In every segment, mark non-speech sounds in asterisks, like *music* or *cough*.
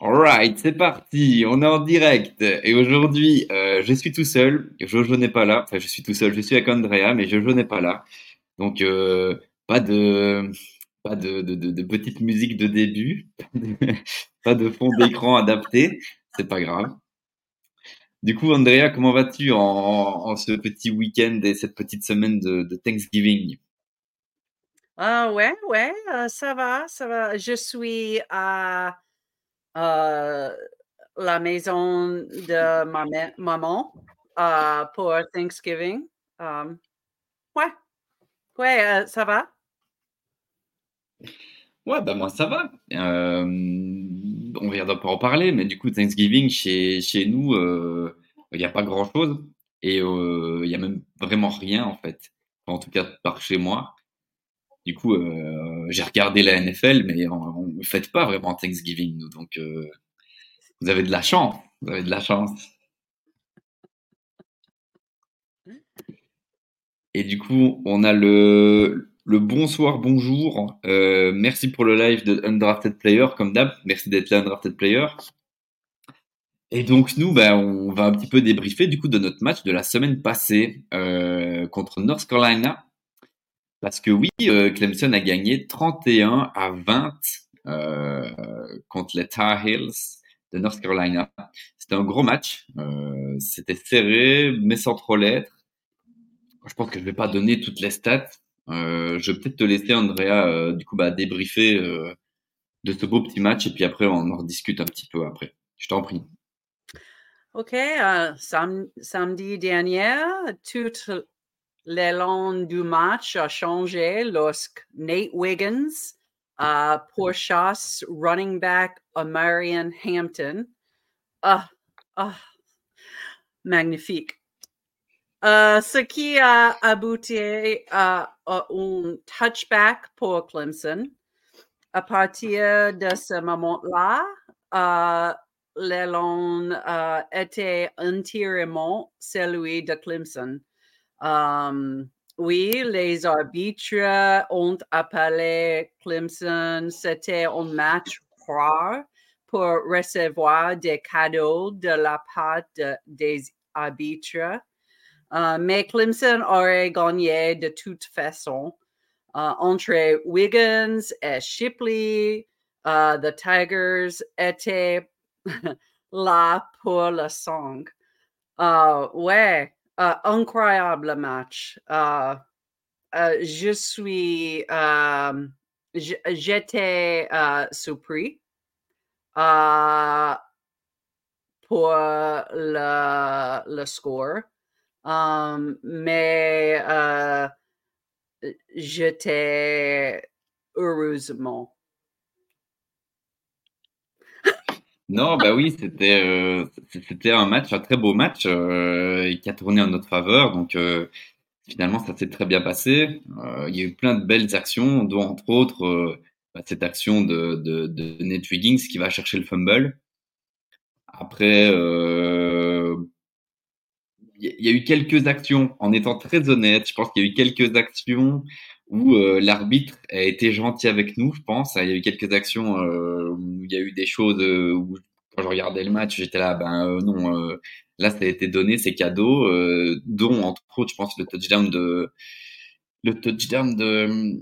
Alright, c'est parti, on est en direct. Et aujourd'hui, euh, je suis tout seul. Jojo n'est pas là. Enfin, je suis tout seul, je suis avec Andrea, mais Jojo n'est pas là. Donc, euh, pas de pas de, de, de, petite musique de début, *laughs* pas de fond d'écran adapté, c'est pas grave. Du coup, Andrea, comment vas-tu en, ce petit week-end et cette petite semaine de, de Thanksgiving? Ah ouais, ouais, euh, ça va, ça va. Je suis à euh, la maison de ma maman euh, pour Thanksgiving. Um, ouais, ouais, euh, ça va? Ouais, bah moi ça va. On vient pas en parler, mais du coup Thanksgiving chez, chez nous, il n'y a pas grand-chose et il n'y a même vraiment rien en fait. En tout cas par chez moi. Du coup, euh, j'ai regardé la NFL, mais on ne fait pas vraiment Thanksgiving, nous. Donc, euh, vous avez de la chance. Vous avez de la chance. Et du coup, on a le, le bonsoir, bonjour. Euh, merci pour le live de Undrafted Player, comme d'hab. Merci d'être là, Undrafted Player. Et donc nous, ben, on va un petit peu débriefer du coup de notre match de la semaine passée contre North Carolina. Parce que oui, euh, Clemson a gagné 31 à 20 euh, contre les Tar Heels de North Carolina. C'était un gros match. Euh, C'était serré, mais sans trop l'être. Je pense que je vais pas donner toutes les stats. Euh, je vais peut-être te laisser, Andrea, euh, du coup, bah, débriefer euh, de ce beau petit match et puis après, on en rediscute un petit peu après. Je t'en prie. OK. Sam samedi dernier, toute l'élan du match a changé lorsque Nate Wiggins uh, running back Marion Hampton. Magnifique. Uh, ce qui a abouti à un touchback pour Clemson. À partir de ce moment-là, uh, l'élan uh, était entièrement celui de Clemson. Um, oui, les arbitres ont appelé Clemson. C'était un match rare pour recevoir des cadeaux de la part de, des arbitres. Uh, mais Clemson aurait gagné de toute façon. Uh, entre Wiggins et Shipley, uh, the Tigers étaient *laughs* là pour le sang. ouais, Uh, incroyable match. Uh, uh, je suis, j'étais surpris pour le, score, mais j'étais heureusement. Non, bah oui, c'était euh, c'était un match, un très beau match euh, qui a tourné en notre faveur. Donc euh, finalement, ça s'est très bien passé. il y a eu plein de belles actions, dont entre autres bah, cette action de, de, de Nate Wiggins qui va chercher le fumble. Après, il y a eu quelques actions, en étant très honnête, je pense qu'il y a eu quelques actions où euh, l'arbitre a été gentil avec nous, je pense. Il y a eu quelques actions euh, où il y a eu des choses euh, où quand je regardais le match, j'étais là, ben non, là ça a été donné, c'est cadeau, dont entre autres, je pense le touchdown de le touchdown de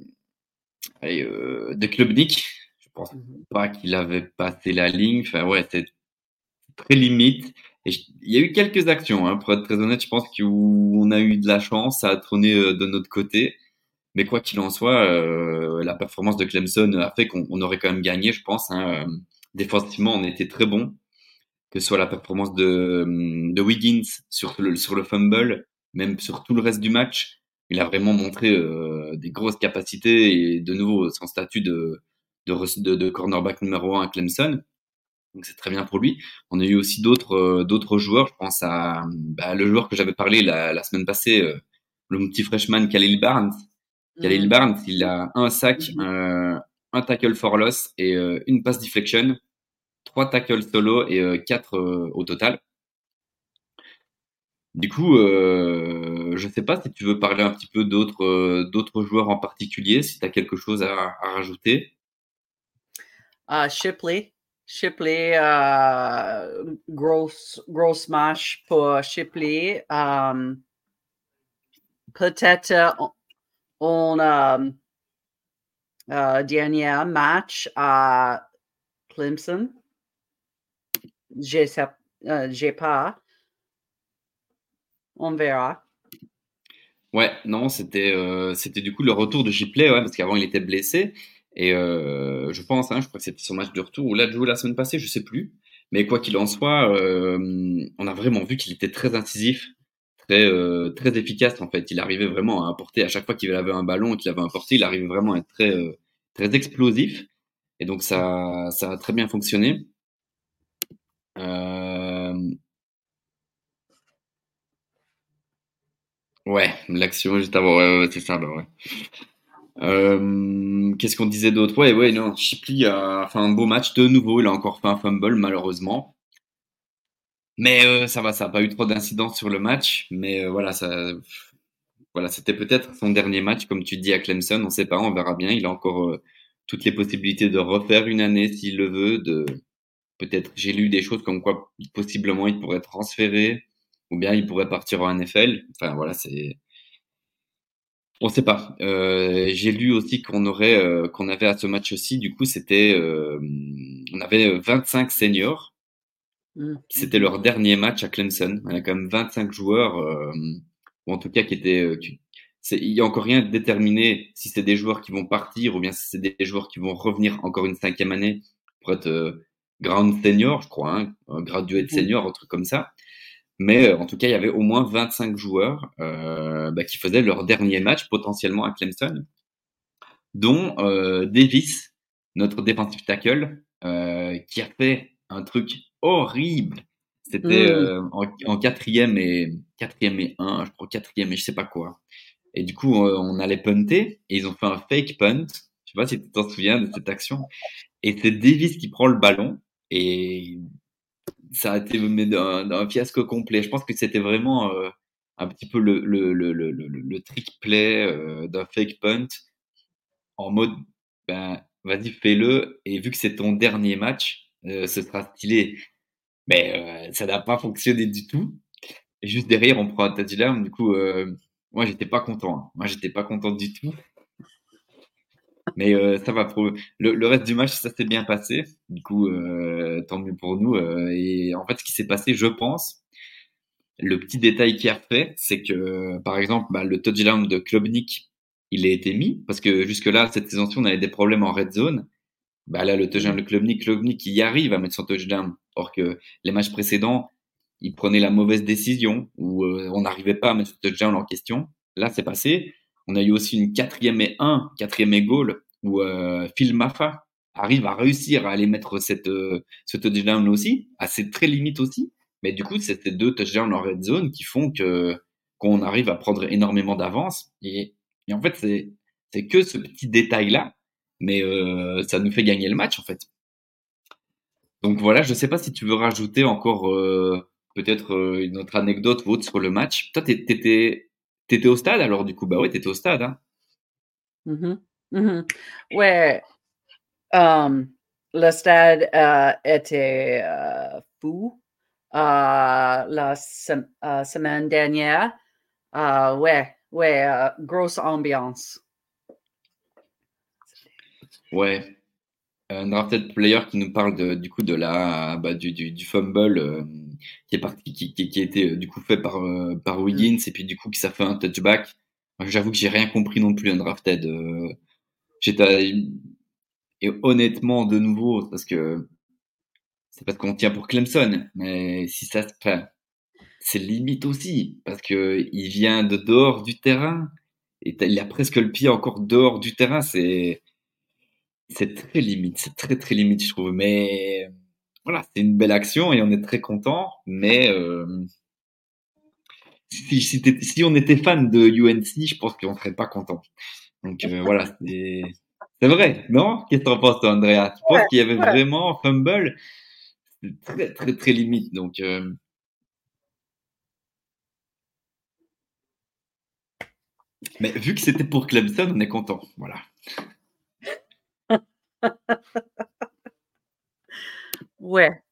de Klubnik. Je pense mhm. pas qu'il avait passé la ligne. Enfin ouais, c'est très limite. Et il y a eu quelques actions, hein, pour être très honnête, je pense qu'on a eu de la chance, ça a tourné de notre côté. Mais quoi qu'il en soit, euh, la performance de Clemson a fait qu'on aurait quand même gagné, je pense. Hein. Euh, défensivement, on était très bon. Que ce soit la performance de, de Wiggins sur le, sur le fumble, même sur tout le reste du match, il a vraiment montré euh, des grosses capacités et de nouveau son statut de, de, cornerback numéro 1 à Clemson. Donc c'est très bien pour lui. On a eu aussi d'autres joueurs. Je pense à bah, le joueur que j'avais parlé la, semaine passée, le petit freshman Khalil Barnes. Khalil mm. Barnes, il a un sac, mm-hmm. un tackle for loss et une pass deflection, trois tackles solo et quatre au total. Du coup, euh, je ne sais pas si tu veux parler un petit peu d'autres euh, joueurs en particulier, si tu as quelque chose à, rajouter. Uh, Shipley. Shipley, uh, grosse, grosse match pour Shipley. Um, Peut-être on um, uh, dernier match à Clemson. J'ai pas. On verra. Ouais, non, c'était euh, c'était du coup le retour de ouais, parce qu'avant il était blessé. Et euh, je pense, hein, je crois que c'était son match de retour ou là jouer la semaine passée, je sais plus. Mais quoi qu'il en soit, euh, on a vraiment vu qu'il était très incisif, très très efficace en fait. Il arrivait vraiment à apporter à chaque fois qu'il avait un ballon et qu'il avait un il arrivait vraiment à être très très explosif. Et donc ça ça a très bien fonctionné. Ouais, l'action juste avant, ouais, c'est ça, bah ouais. Euh, qu'est-ce qu'on disait d'autre? Ouais, ouais, non, Shipley a fait un beau match de nouveau. Il a encore fait un fumble, malheureusement. Mais euh, ça va, ça n'a pas eu trop d'incidence sur le match. Mais euh, voilà, ça, voilà, c'était peut-être son dernier match, comme tu dis à Clemson. On sait pas, on verra bien. Il a encore toutes les possibilités de refaire une année s'il le veut. De peut-être, j'ai lu des choses comme quoi possiblement il pourrait transférer ou bien il pourrait partir en NFL. Enfin voilà, c'est on sait pas. Euh, j'ai lu aussi qu'on aurait, euh, qu'on avait à ce match aussi. Du coup, c'était, euh, on avait 25 seniors. Mmh. C'était leur dernier match à Clemson. Il y a quand même 25 joueurs, ou en tout cas qui étaient. il y a encore rien de déterminé si c'est des joueurs qui vont partir ou bien si c'est des joueurs qui vont revenir encore une cinquième année pour être ground senior, je crois, hein, graduate mmh. senior, un truc comme ça. Mais euh, en tout cas, il y avait au moins 25 joueurs euh, bah, qui faisaient leur dernier match potentiellement à Clemson, dont euh, Davis, notre defensive tackle, euh, qui a fait un truc horrible. C'était mmh. en, en, quatrième et quatrième et un, je crois quatrième et je sais pas quoi. Et du coup, on allait punter et ils ont fait un fake punt. Je sais pas si tu t'en souviens de cette action. Et c'est Davis qui prend le ballon et ça a été un, fiasco complet. Je pense que c'était vraiment euh, un petit peu le, le, le, le, le trick play euh, d'un fake punt en mode ben, vas-y, fais-le. Et vu que c'est ton dernier match, euh, ce sera stylé. Mais ça n'a pas fonctionné du tout. Juste derrière, on prend un touchdown. Du coup, moi, j'étais pas content. Hein. Moi, j'étais pas content du tout. Mais euh, ça va. Pour... Le, reste du match, ça s'est bien passé. Du coup, euh, tant mieux pour nous. Euh, et en fait, ce qui s'est passé, je pense, le petit détail qui a fait, c'est que, par exemple, bah, le touchdown de Klubnik, il a été mis parce que jusque-là, cette saison-ci, on avait des problèmes en red zone. Bah là, le touchdown de Klubnik, Klubnik, il y arrive à mettre son touchdown. Or que les matchs précédents, il prenait la mauvaise décision ou on n'arrivait pas à mettre ce touchdown en question. Là, c'est passé. On a eu aussi une quatrième et un, quatrième et goal, où euh, Phil Maffa arrive à réussir à aller mettre cette, euh, ce touchdown aussi, à ses très limites aussi. Mais du coup, c'est ces deux touchdowns en red zone qui font que qu'on arrive à prendre énormément d'avance. Et, et, en fait, c'est c'est que ce petit détail-là, mais euh, ça nous fait gagner le match en fait. Donc voilà, je ne sais pas si tu veux rajouter encore euh, peut-être euh, une autre anecdote ou autre sur le match. Toi, t'étais T'étais au stade alors du coup Bah ouais, t'étais au stade. Hein. Mmh mmh ouais. le stade était fou la semaine dernière. ouais, ouais, grosse ambiance. Ouais. Un drafted player qui nous parle de, du coup de la bah, du, du, du fumble qui est parti, qui, qui, qui a été euh, du coup fait par euh, par Wiggins et puis du coup qui ça fait un touchback. J'avoue que j'ai rien compris non plus un drafted. Euh, j'étais et honnêtement de nouveau parce que c'est parce qu'on tient pour Clemson, mais si ça se fait, c'est limite aussi parce que il vient de dehors du terrain et il a presque le pied encore dehors du terrain. C'est c'est très limite, c'est très très limite, je trouve. Mais voilà, c'est une belle action et on est très content. Mais euh, si, si, si, on était fan de UNC, je pense qu'on serait pas content. Donc euh, voilà, c'est c'est vrai, non? Qu'est-ce que t'en penses, toi, Andrea? Tu penses qu'il y avait vraiment fumble très très très limite. Donc euh, mais vu que c'était pour Clemson, on est content. Voilà. *laughs* ouais.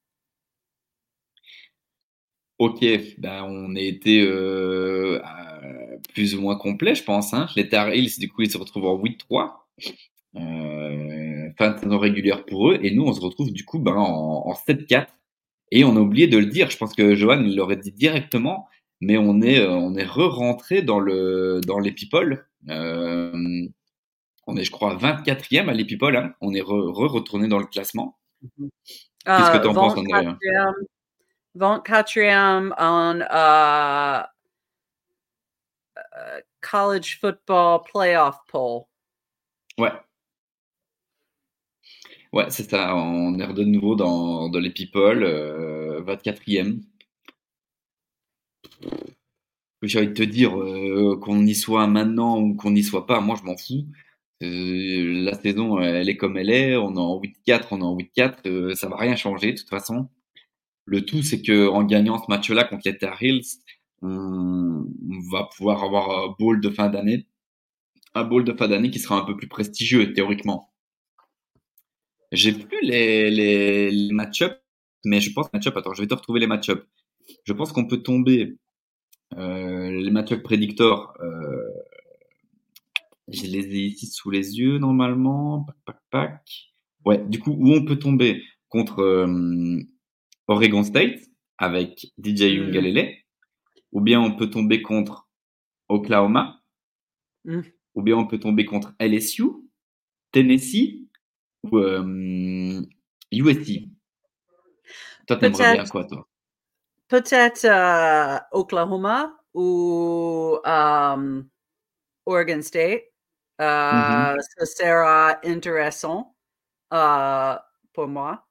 Ok, ben on a été euh, plus ou moins complet, je pense. Hein. Les Tar Heels, du coup, ils se retrouvent en 8-3. Euh, fin de saison régulière pour eux. Et nous, on se retrouve du coup ben, en, en 7-4. Et on a oublié de le dire. Je pense que Johan l'aurait dit directement, mais on est euh, on est re-rentré dans le dans les people. Euh, on est, je crois, 24e à l'Epipol. Hein. On est re-retourné dans le classement. Mm-hmm. Qu'est-ce que tu en penses, André 24e en uh, uh, college football playoff poll. Ouais. Ouais, c'est ça. On est de nouveau dans, dans les people, euh, 24e. J'ai envie de te dire euh, qu'on y soit maintenant ou qu'on n'y soit pas, moi je m'en fous. Euh, la saison, elle est comme elle est. On est en 8-4, on est en 8-4. Euh, ça va rien changer de toute façon. Le tout, c'est que en gagnant ce match-là contre les Tar Heels, on, va pouvoir avoir un bowl de fin d'année, un bowl de fin d'année qui sera un peu plus prestigieux théoriquement. J'ai plus les, les, match-up, mais je pense match-up. Attends, je vais te retrouver les match-up. Je pense qu'on peut tomber euh, les match-up prédictors. Euh, je les ai ici sous les yeux normalement. Pac, pac, pac. Ouais, du coup, où on peut tomber contre euh, Oregon State avec DJ mmh. Ungalele, ou bien on peut tomber contre Oklahoma, mmh. ou bien on peut tomber contre LSU, Tennessee ou euh, USC. Toi, t'aimerais bien quoi, toi? Peut-être euh, Oklahoma ou Oregon State? Euh, mmh Ce sera intéressant euh, pour moi.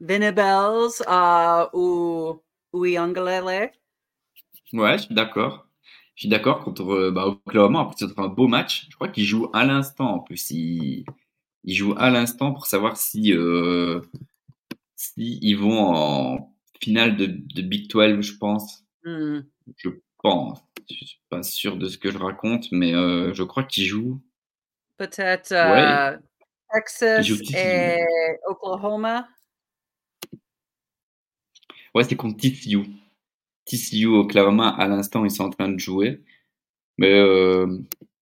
Venables euh, ou, ou Ouais, je suis d'accord. Je suis d'accord contre bah, Oklahoma. En plus, c'est un beau match. Je crois qu'il joue à l'instant. En plus, il, il joue à l'instant pour savoir si, euh, si ils vont en finale de, de Big 12, je pense. Mmh. Je pense. Je suis pas sûr de ce que je raconte, mais euh, je crois qu'il joue. Peut-être euh, Texas et Oklahoma? Ouais, c'est contre TCU. TCU, Oklahoma, à l'instant, ils sont en train de jouer. Mais euh,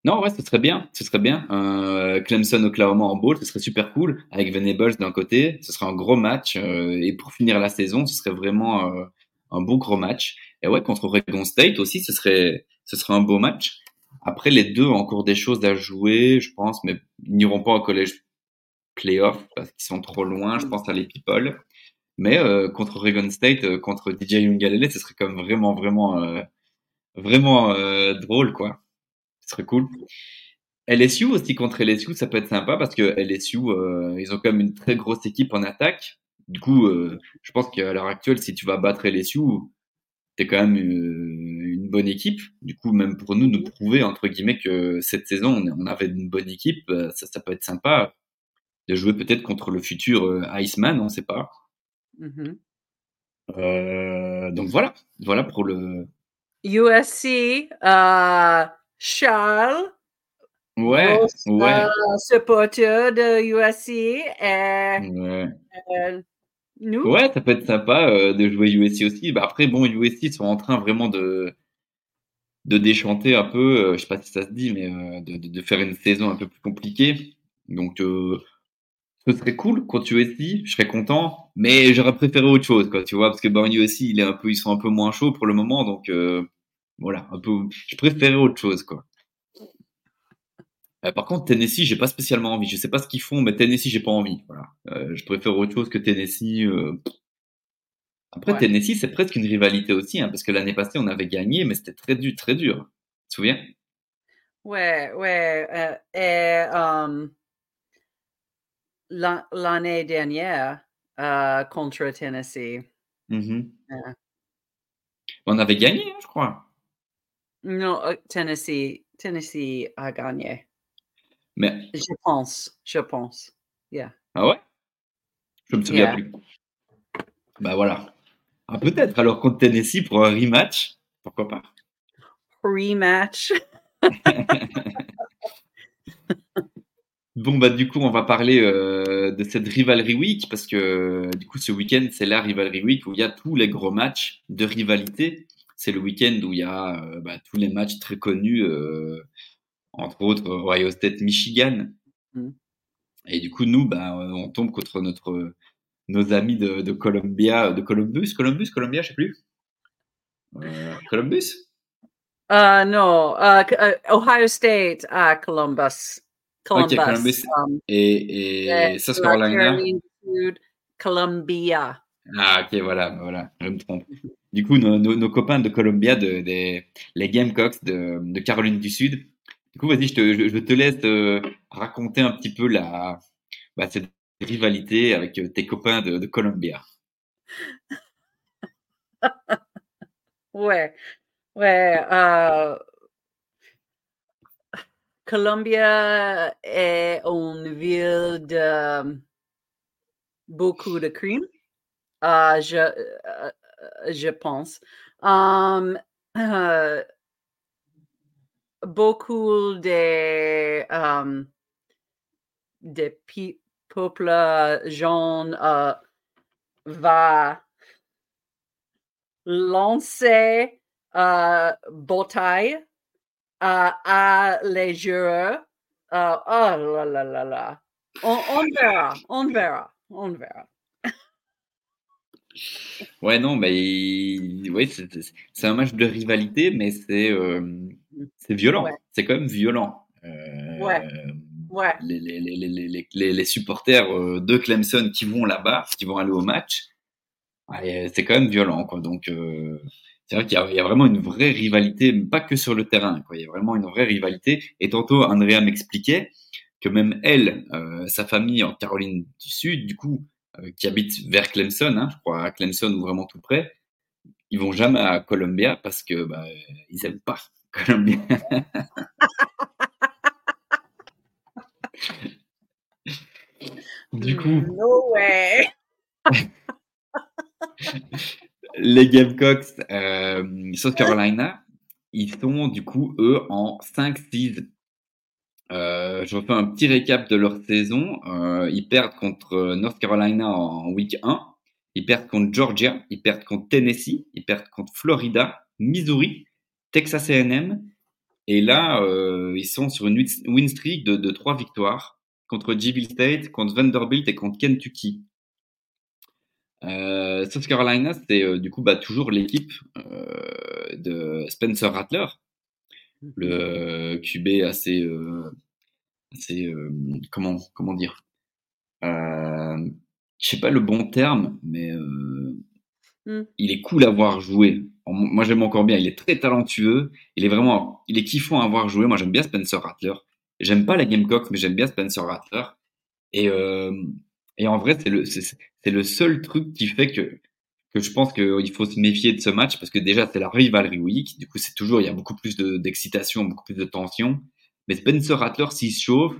non, ouais, ce serait bien. Ce serait bien. Euh, Clemson, Oklahoma en bowl, ce serait super cool. Avec Venables d'un côté, ce serait un gros match. Euh, et pour finir la saison, ce serait vraiment un beau gros match. Et ouais, contre Oregon State aussi, ce serait, ce serait un beau match. Après, les deux ont encore des choses à jouer, je pense, mais ils n'iront pas au collège playoff parce qu'ils sont trop loin. Je pense à les people. Mais euh, contre Oregon State, euh, contre DJ Ungalele, ce serait quand même vraiment, vraiment, euh, vraiment drôle, quoi. Ce serait cool. LSU aussi contre LSU, ça peut être sympa parce que LSU, ils ont quand même une très grosse équipe en attaque. Du coup, je pense qu'à l'heure actuelle, si tu vas battre LSU, t'es quand même une bonne équipe. Du coup, même pour nous, nous prouver entre guillemets que cette saison, on avait une bonne équipe, ça, ça peut être sympa de jouer peut-être contre le futur Iceman, on ne sait pas. Mm-hmm. Euh, donc voilà, voilà pour le. USC, euh, Charles. Ouais, ouais. Euh, supporter de USC. Et, ouais. Euh. Ouais, ça peut être sympa euh, de jouer USC aussi. Bah, après, bon, USC sont en train vraiment de de déchanter un peu, je sais pas si ça se dit, mais de, de, de, faire une saison un peu plus compliquée. Donc, ce serait cool contre USC, je serais content, mais j'aurais préféré autre chose, quoi, tu vois, parce que ben, USC, il est un peu, ils sont un peu moins chauds pour le moment, donc euh, voilà, un peu, je préférais autre chose, quoi. Euh, par contre, Tennessee, j'ai pas spécialement envie. Je sais pas ce qu'ils font, mais Tennessee, j'ai pas envie. Voilà, euh, je préfère autre chose que Tennessee. Euh. Après, Tennessee, c'est presque une rivalité aussi, hein, parce que l'année passée, on avait gagné, mais c'était très dur, très dur. Tu te souviens? Ouais, ouais. et um, l'année dernière contre Tennessee. Yeah. On avait gagné, hein, je crois. Non, Tennessee, Tennessee a gagné. Mais Je pense, je pense. Yeah. ah ouais? Je me souviens Yeah. plus. Bah voilà. Ah, peut-être alors contre Tennessee pour un rematch. Pourquoi pas? Rematch. *laughs* Bon bah du coup on va parler euh, de cette rivalry week parce que du coup ce week-end c'est la rivalry week où il y a tous les gros matchs de rivalité. C'est le week-end où il y a euh, bah, tous les matchs très connus, euh, entre autres Ohio State, Michigan. Mhm. Et du coup nous bah on tombe contre notre nos amis de, de Columbia, de Columbus, Columbus, Columbia, je sais plus. Euh, Columbus? Uh, no, uh, C- uh, Ohio State à Columbus. Columbus. Columbus. um, Et, et euh, South Carolina? Columbia. Ah, ok, voilà, voilà, je me trompe. Du coup, nos, nos, nos copains de Columbia, de, des, les Gamecocks de, de Caroline du Sud. Du coup, vas-y, je te, laisse euh, raconter un petit peu la, bah, cette rivalité avec euh, tes copains de, de Columbia. *laughs* Ouais, ouais. euh, Columbia est une ville de beaucoup de crimes, euh, je, euh, je pense. Um, euh, beaucoup de, de pe- peuples euh, va lancer euh, bataille euh, à les joueurs. Euh, oh là là là là. On verra, on verra, on verra. Ouais, non, mais il- c'est un match de rivalité, mais c'est euh, violent. Ouais. C'est quand même violent. Euh, Ouais. Ouais, les, les, les, les, les, les, les supporters euh, de Clemson qui vont là-bas, qui vont aller au match, c'est quand même violent, quoi. Donc, euh, c'est vrai qu'il y, y a vraiment une vraie rivalité, pas que sur le terrain, quoi. Il y a vraiment une vraie rivalité. Et tantôt, Andrea m'expliquait que même elle, euh, sa famille en Caroline du Sud, du coup, qui habite vers Clemson, hein, je crois à Clemson ou vraiment tout près, ils vont jamais à Columbia parce que bah, ils aiment pas *laughs* Columbia. du coup, no way. *laughs* les Gamecocks, euh, South Carolina, ils sont du coup eux en 5-6. Euh, je refais un petit récap de leur saison. Euh, ils perdent contre North Carolina en week 1. Ils perdent contre Georgia. Ils perdent contre Tennessee. Ils perdent contre Florida, Missouri, Texas A&M. Et là, euh, ils sont sur une win- streak de, de trois victoires contre G-Ville State, contre Vanderbilt et contre Kentucky. Euh, South Carolina, c'est euh, du coup bah, toujours l'équipe euh, de Spencer Rattler, le QB assez, euh, assez euh, comment comment dire, euh, je sais pas le bon terme, mais euh, Hmm. il est cool à voir jouer. Moi, j'aime encore bien. Il est très talentueux. Il est vraiment, il est kiffant à voir jouer. Moi, j'aime bien Spencer Rattler. J'aime pas la Gamecocks, mais j'aime bien Spencer Rattler. Et, euh, et en vrai, c'est le, c'est le seul truc qui fait que, que je pense qu'il faut se méfier de ce match parce que déjà, c'est la rivalry week. Du coup, c'est toujours, il y a beaucoup plus de, d'excitation, beaucoup plus de tension. Mais Spencer Rattler, s'il se chauffe,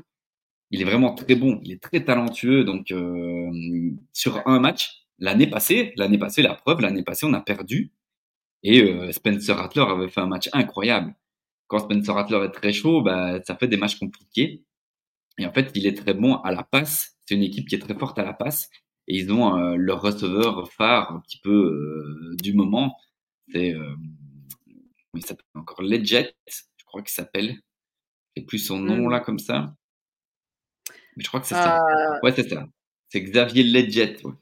il est vraiment très bon. Il est très talentueux. Donc, euh, sur un match, l'année passée, l'année passée, la preuve, l'année passée, on a perdu. Et euh, Spencer Rattler avait fait un match incroyable. Quand Spencer Rattler est très chaud, bah, ça fait des matchs compliqués. Et en fait, il est très bon à la passe. C'est une équipe qui est très forte à la passe. Et ils ont euh, leur receveur phare un petit peu euh, du moment. C'est, euh, il s'appelle encore Legit, je crois qu'il s'appelle. C'est plus son nom Mhm. là comme ça. Mais je crois que c'est ça. Euh, Ouais, c'est ça. C'est Xavier Legit. Ouais.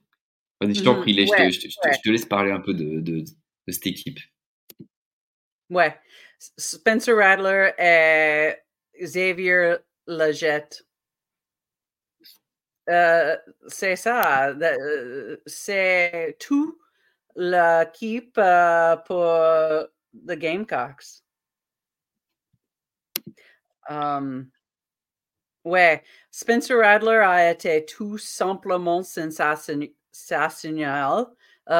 Vas-y, je t'en Mhm, prie, les- je, ouais, te, je, te, je te- ouais. je te laisse parler un peu de, de, de cette équipe. ouais. Spencer Rattler et Xavier Leggett. Euh, c'est ça. euh, C'est tout l'équipe euh, pour the Gamecocks. Um, Ouais, Spencer Radler a été tout simplement sensationnel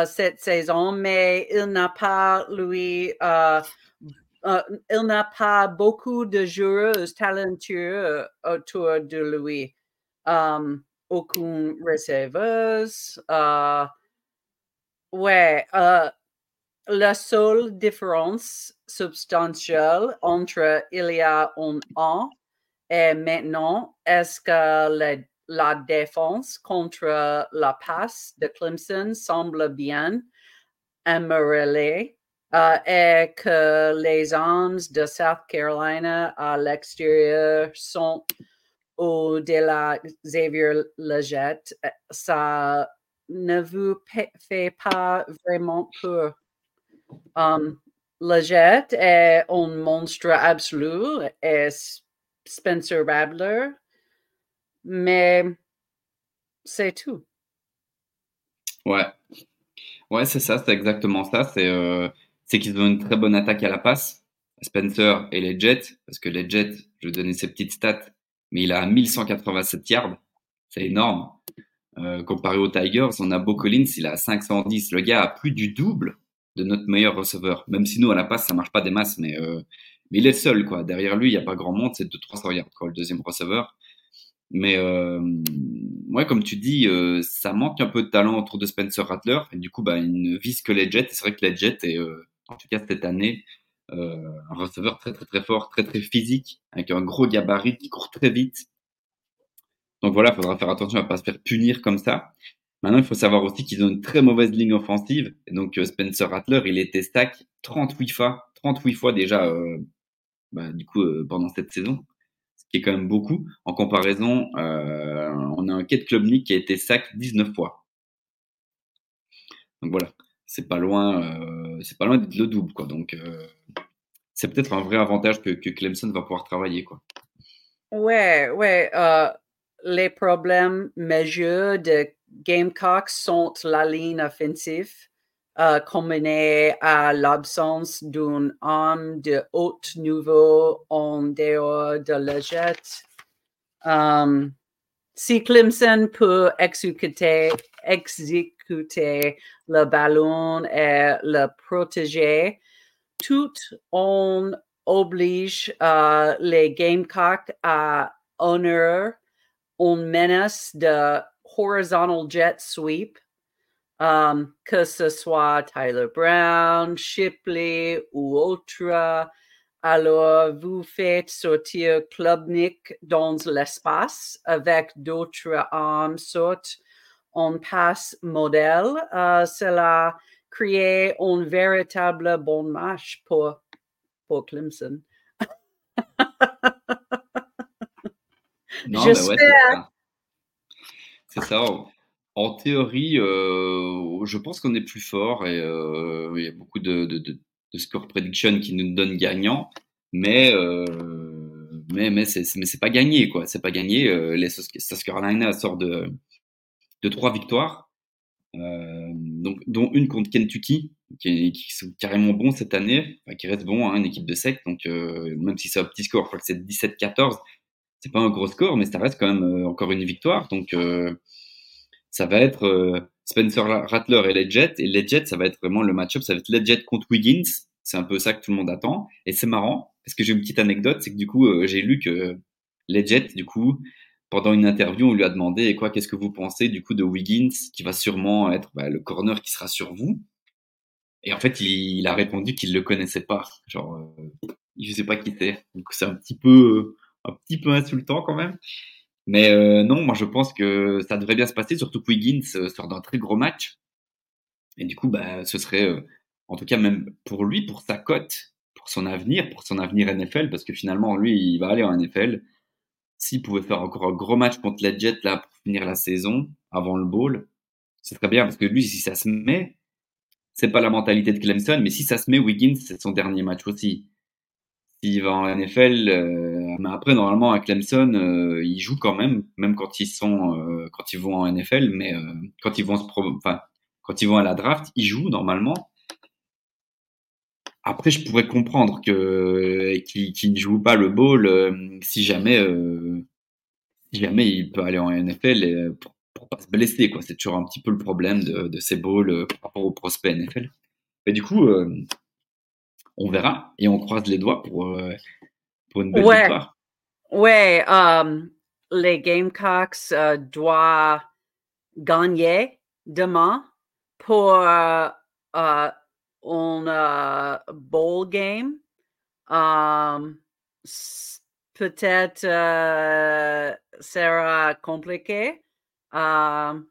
cette saison, mais il n'a pas, lui, il n'a pas beaucoup de joueuses talentueuses autour de lui. Aucune receveuse. ouais, la seule différence substantielle entre il y a un an et maintenant, est-ce que la, défense contre la passe de Clemson semble bien améliorée euh, et que les hommes de South Carolina à l'extérieur sont au-delà Xavier Leggett, ça ne vous fait pas vraiment peur. Um, Leggett est un monstre absolu et Spencer Radler, mais c'est tout. Ouais, ouais, c'est ça, c'est exactement ça. C'est euh, qu'ils ont une très bonne attaque à la passe, Spencer et les Jets, parce que les Jets, je vais donner ces petites stats, mais il a 1187 yards, c'est énorme. Euh, comparé aux Tigers, on a Bo Collins, il a 510. Le gars a plus du double de notre meilleur receveur. Même si nous, à la passe, ça marche pas des masses, mais, euh, mais il est seul, quoi. Derrière lui, il n'y a pas grand monde, c'est de 300 yards, quoi, le deuxième receveur. Mais euh, comme tu dis, euh, ça manque un peu de talent autour de Spencer Rattler. Et du coup, bah, il ne vise que les Jets. C'est vrai que les Jets est, en tout cas cette année, un receveur très très très fort, très très physique, avec un gros gabarit qui court très vite. Donc voilà, il faudra faire attention à ne pas se faire punir comme ça. Maintenant, il faut savoir aussi qu'ils ont une très mauvaise ligne offensive. Donc, euh, Spencer Rattler, il était stack 38 fois, 38 fois déjà, euh, bah, du coup, euh, pendant cette saison. Ce qui est quand même beaucoup. En comparaison, on a un Kate Klubnik qui a été sack 19 fois. Donc voilà, c'est pas loin, c'est pas loin d'être le double, quoi. Donc, c'est peut-être un vrai avantage que, Clemson va pouvoir travailler, quoi. Ouais, ouais. les problèmes majeurs de Gamecocks sont la ligne offensive euh, combinée à l'absence d'un homme de haut niveau en dehors de la jet. Um, si Clemson peut exécuter, le ballon et le protéger, tout on oblige uh, les Gamecocks à honorer une menace de horizontal jet sweep, um, que ce soit Tyler Brown, Shipley ou autre. Alors, vous faites sortir Klubnik dans l'espace avec d'autres armes sortes en passe modèle. Uh, cela crée un véritable bon match pour, pour Clemson. J'espère. C'est ça. En théorie, euh, je pense qu'on est plus fort et euh, il y a beaucoup de, de, de, de, score prediction qui nous donnent gagnant, mais euh, mais mais c'est mais c'est pas gagné quoi. C'est pas gagné. Euh, les South Carolina sort de de trois victoires, euh, donc dont une contre Kentucky qui est, qui est carrément bon cette année, enfin, qui reste bon, hein, une équipe de sec. Donc euh, même si c'est un petit score, je crois que c'est 17-14 c'est pas un gros score, mais ça reste quand même euh, encore une victoire. Donc, euh, ça va être euh, Spencer Rattler et les. Et les ça va être vraiment le match-up. Ça va être les contre Wiggins. C'est un peu ça que tout le monde attend. Et c'est marrant, parce que j'ai une petite anecdote, c'est que du coup, j'ai lu que les du coup, pendant une interview, on lui a demandé, et quoi, qu'est-ce que vous pensez du coup de Wiggins, qui va sûrement être bah, le corner qui sera sur vous? Et en fait, il, a répondu qu'il le connaissait pas. Genre, euh, je sais pas qui c'est. Donc c'est un petit peu un petit peu insultant quand même. Mais euh, non, moi je pense que ça devrait bien se passer, surtout que Wiggins euh, sort d'un très gros match. Et du coup, bah, ce serait, euh, en tout cas même pour lui, pour sa cote, pour son avenir, pour son avenir NFL, parce que finalement, lui, il va aller en NFL. S'il pouvait faire encore un gros match contre les Jets là pour finir la saison, avant le bowl, ce serait bien, parce que lui, si ça se met, c'est pas la mentalité de Clemson, mais si ça se met, Wiggins, c'est son dernier match aussi s'il va en NFL, euh, mais après normalement à Clemson, euh, ils jouent quand même, même quand ils sont, euh, quand ils vont en NFL, mais quand ils vont se, enfin quand ils vont à la draft, ils jouent normalement. Après, je pourrais comprendre que qu'ils ne jouent pas le ball si jamais jamais il peut aller en NFL pour, pour pas se blesser, quoi. C'est toujours un petit peu le problème de, ces balls par rapport aux prospects NFL. Et du coup, on verra et on croise les doigts pour, pour une belle Ouais. victoire. Ouais, um, les Gamecocks euh, doivent gagner demain pour euh, euh, un euh, bowl game. Um, Peut-être euh, sera compliqué. Um,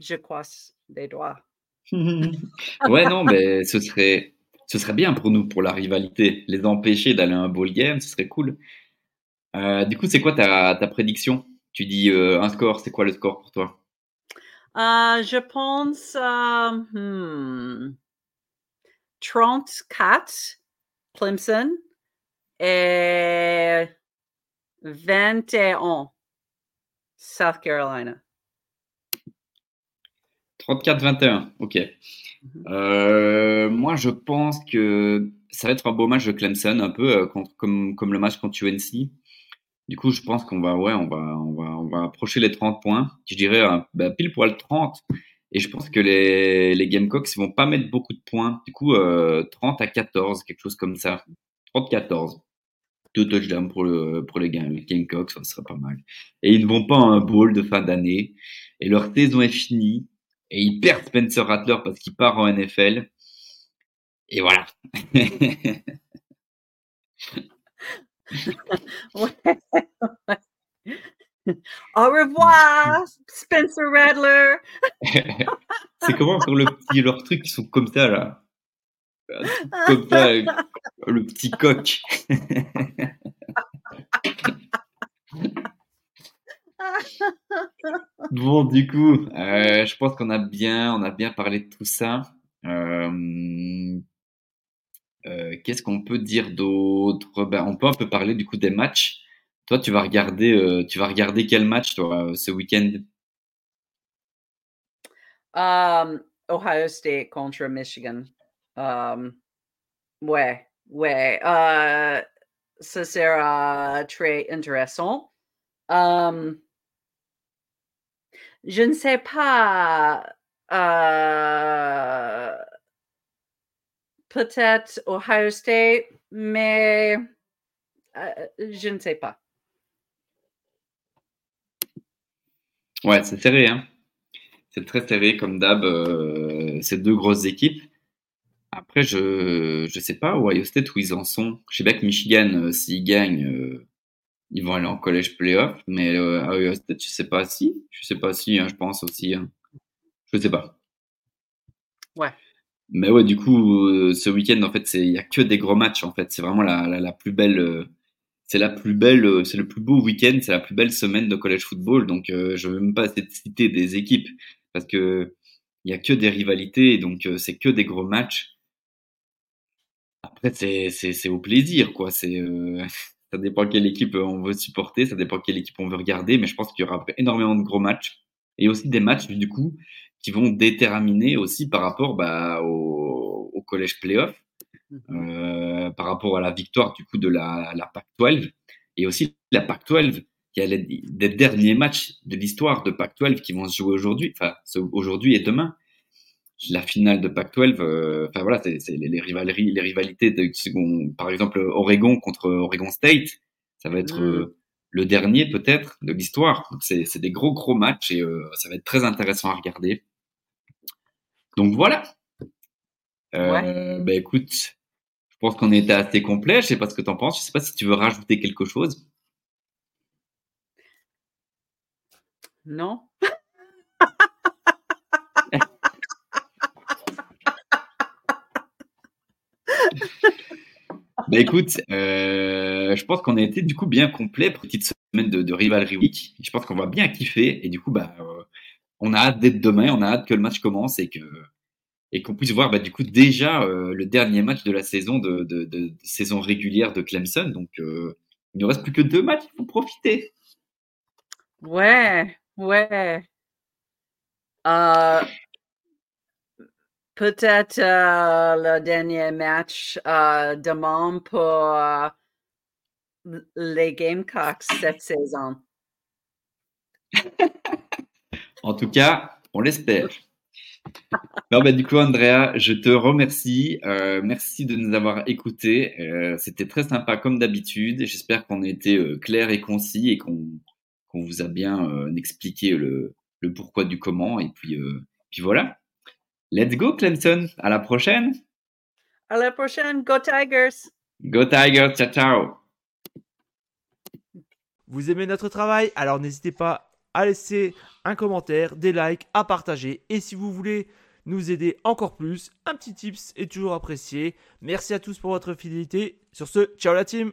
je croise les doigts. *laughs* *laughs* ouais, non, mais ce serait, ce serait bien pour nous, pour la rivalité. Les empêcher d'aller à un bowl game, ce serait cool. Euh, du coup, c'est quoi ta, ta prédiction? Tu dis euh, un score, c'est quoi le score pour toi? Euh, je pense hmm, 34 Clemson et 21 South Carolina. 34-21, ok. Mhm. Euh, moi, je pense que ça va être un beau match de Clemson, un peu euh, contre- comme, comme le match contre UNC. Du coup, je pense qu'on va, ouais, on va, on va, on va approcher les 30 points. Je dirais euh, bah, pile poil 30. Et je pense que les, les Gamecocks ils vont pas mettre beaucoup de points. Du coup, euh, 30 à 14, quelque chose comme ça. 30-14. Deux touchdowns pour, le, pour les Gam- les Gamecocks, ça serait pas mal. Et ils ne vont pas à un bowl de fin d'année. Et leur saison est finie. Et ils perdent Spencer Rattler parce qu'il part en NFL. Et voilà. *laughs* Ouais. *laughs* Au revoir, Spencer Rattler. *laughs* C'est comment sur le petit, leurs trucs qui sont comme ça, là? Comme ça, le petit coq. Bon, du coup, euh, je pense qu'on a bien, on a bien parlé de tout ça. Euh, euh, qu'est-ce qu'on peut dire d'autre? Ben, on peut un peu parler du coup des matchs. Toi, tu vas regarder, tu vas regarder quel match ce week-end? Um, Ohio State contre Michigan. Um, ouais, ouais. ça sera très intéressant. Um, je ne sais pas. euh, Peut-être Ohio State, mais euh, je ne sais pas. Ouais, c'est serré, hein. C'est très serré comme d'hab. euh, ces deux grosses équipes. Après, je je sais pas Ohio State où ils en sont. Je sais bien que Michigan, s'ils gagnent, ils vont aller en college playoff. Mais euh, à Ohio State, je sais pas si. Je sais pas si. hein, je pense aussi. hein. Je sais pas. Ouais. Mais ouais, du coup, euh, ce week-end, en fait, c'est il y a que des gros matchs. En fait, c'est vraiment la, la, la plus belle. euh, c'est la plus belle, euh, c'est le plus beau week-end, c'est la plus belle semaine de college football. Donc, euh, je veux même pas essayer de citer des équipes parce que il y a que des rivalités, donc euh, c'est que des gros matchs. Après, c'est c'est c'est au plaisir, quoi. C'est euh, ça dépend quelle équipe on veut supporter, ça dépend quelle équipe on veut regarder, mais je pense qu'il y aura énormément de gros matchs et aussi des matchs du coup qui vont déterminer aussi par rapport bah, au, au collège playoff, Mhm. euh, par rapport à la victoire du coup de la, la Pac-12 et aussi la Pac-12 qui a les, des derniers matchs de l'histoire de Pac-12 qui vont se jouer aujourd'hui, enfin aujourd'hui et demain. La finale de Pac-12, euh, enfin voilà, c'est les, les rivaleries, les rivalités de, par exemple Oregon contre Oregon State, ça va être Mm. euh, le dernier peut-être de l'histoire. C'est des gros gros matchs et euh, ça va être très intéressant à regarder. Donc voilà. Euh, bah écoute, je pense qu'on était assez complet. Je sais pas ce que tu en penses. Je sais pas si tu veux rajouter quelque chose. Non? *laughs* *laughs* Bah écoute, euh, je pense qu'on a été du coup bien complet pour une petite semaine de, de Rivalry Week. Je pense qu'on va bien kiffer et du coup bah euh, on a hâte d'être demain, on a hâte que le match commence et que et qu'on puisse voir bah du coup déjà euh, le dernier match de la saison de, saison régulière de Clemson. Donc il ne reste plus que deux matchs, il faut profiter. Ouais, ouais. Peut-être euh, le dernier match euh, demain pour euh, les Gamecocks cette saison. en tout cas, on l'espère. Non, bah, du coup, Andrea, je te remercie. Euh, merci de nous avoir écoutés. C'était très sympa comme d'habitude. J'espère qu'on a été clair et concis et qu'on vous a bien expliqué le, le pourquoi du comment. Et puis, puis voilà. Let's go, Clemson. À la prochaine. À la prochaine. Go Tigers. Go Tigers. Ciao, ciao. Vous aimez notre travail? Alors n'hésitez pas à laisser un commentaire, des likes, à partager. Et si vous voulez nous aider encore plus, un petit tips est toujours apprécié. Merci à tous pour votre fidélité. Sur ce, ciao la team